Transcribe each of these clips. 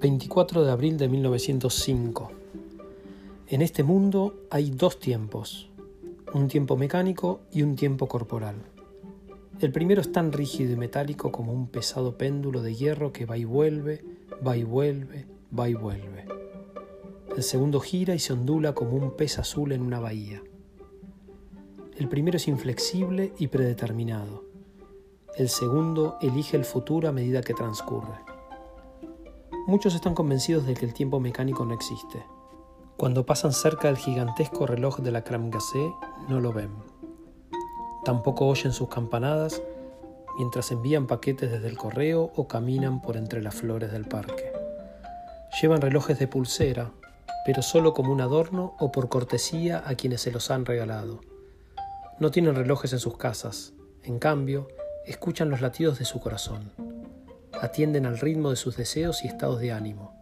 24 de abril de 1905. En este mundo hay dos tiempos, un tiempo mecánico y un tiempo corporal. El primero es tan rígido y metálico como un pesado péndulo de hierro que va y vuelve, va y vuelve, va y vuelve. El segundo gira y se ondula como un pez azul en una bahía. El primero es inflexible y predeterminado. El segundo elige el futuro a medida que transcurre. Muchos están convencidos de que el tiempo mecánico no existe. Cuando pasan cerca del gigantesco reloj de la Kramgasse, no lo ven. Tampoco oyen sus campanadas mientras envían paquetes desde el correo o caminan por entre las flores del parque. Llevan relojes de pulsera, pero solo como un adorno o por cortesía a quienes se los han regalado. No tienen relojes en sus casas, en cambio, escuchan los latidos de su corazón atienden al ritmo de sus deseos y estados de ánimo.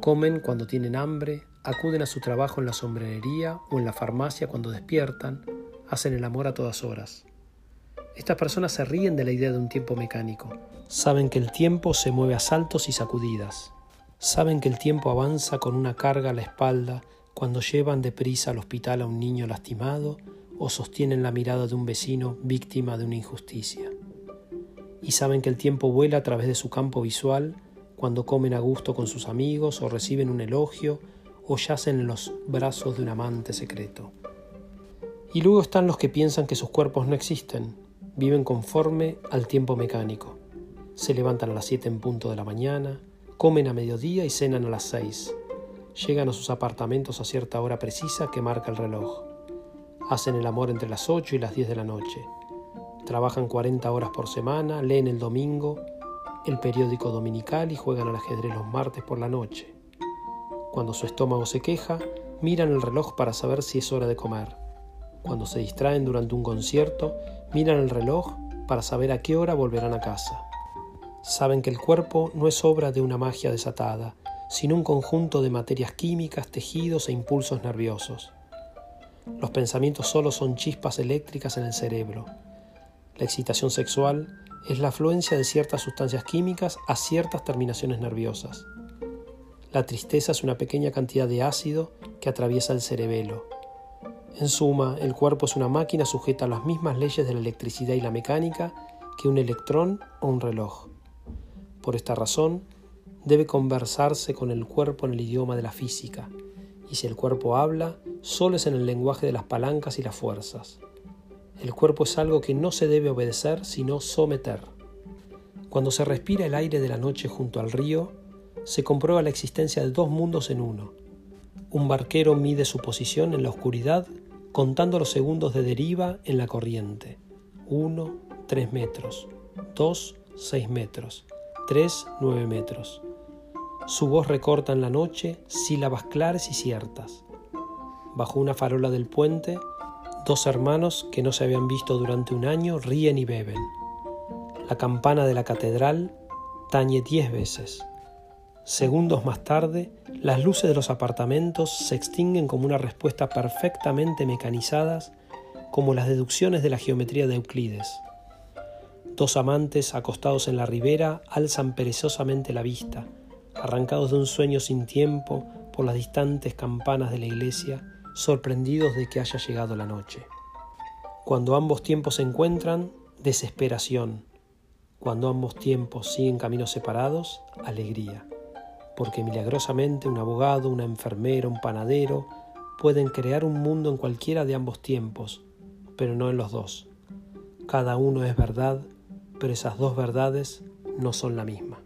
Comen cuando tienen hambre, acuden a su trabajo en la sombrerería o en la farmacia cuando despiertan, hacen el amor a todas horas. Estas personas se ríen de la idea de un tiempo mecánico. Saben que el tiempo se mueve a saltos y sacudidas. Saben que el tiempo avanza con una carga a la espalda cuando llevan deprisa al hospital a un niño lastimado o sostienen la mirada de un vecino víctima de una injusticia y saben que el tiempo vuela a través de su campo visual cuando comen a gusto con sus amigos o reciben un elogio o yacen en los brazos de un amante secreto. Y luego están los que piensan que sus cuerpos no existen, viven conforme al tiempo mecánico. Se levantan a las 7 en punto de la mañana, comen a mediodía y cenan a las 6. Llegan a sus apartamentos a cierta hora precisa que marca el reloj. Hacen el amor entre las 8 y las 10 de la noche Trabajan 40 horas por semana, leen el domingo el periódico dominical y juegan al ajedrez los martes por la noche. Cuando su estómago se queja, miran el reloj para saber si es hora de comer. Cuando se distraen durante un concierto, miran el reloj para saber a qué hora volverán a casa. Saben que el cuerpo no es obra de una magia desatada, sino un conjunto de materias químicas, tejidos e impulsos nerviosos. Los pensamientos solo son chispas eléctricas en el cerebro, la excitación sexual es la afluencia de ciertas sustancias químicas a ciertas terminaciones nerviosas. La tristeza es una pequeña cantidad de ácido que atraviesa el cerebelo. En suma, el cuerpo es una máquina sujeta a las mismas leyes de la electricidad y la mecánica que un electrón o un reloj. Por esta razón, debe conversarse con el cuerpo en el idioma de la física, y si el cuerpo habla, solo es en el lenguaje de las palancas y las fuerzas. El cuerpo es algo que no se debe obedecer, sino someter. Cuando se respira el aire de la noche junto al río, se comprueba la existencia de dos mundos en uno. Un barquero mide su posición en la oscuridad contando los segundos de deriva en la corriente. Uno, tres metros. Dos, seis metros. Tres, nueve metros. Su voz recorta en la noche sílabas claras y ciertas. Bajo una farola del puente, Dos hermanos que no se habían visto durante un año ríen y beben. La campana de la catedral tañe diez veces. Segundos más tarde, las luces de los apartamentos se extinguen como una respuesta perfectamente mecanizadas como las deducciones de la geometría de Euclides. Dos amantes acostados en la ribera alzan perezosamente la vista, arrancados de un sueño sin tiempo por las distantes campanas de la iglesia sorprendidos de que haya llegado la noche. Cuando ambos tiempos se encuentran, desesperación. Cuando ambos tiempos siguen caminos separados, alegría. Porque milagrosamente un abogado, una enfermera, un panadero pueden crear un mundo en cualquiera de ambos tiempos, pero no en los dos. Cada uno es verdad, pero esas dos verdades no son la misma.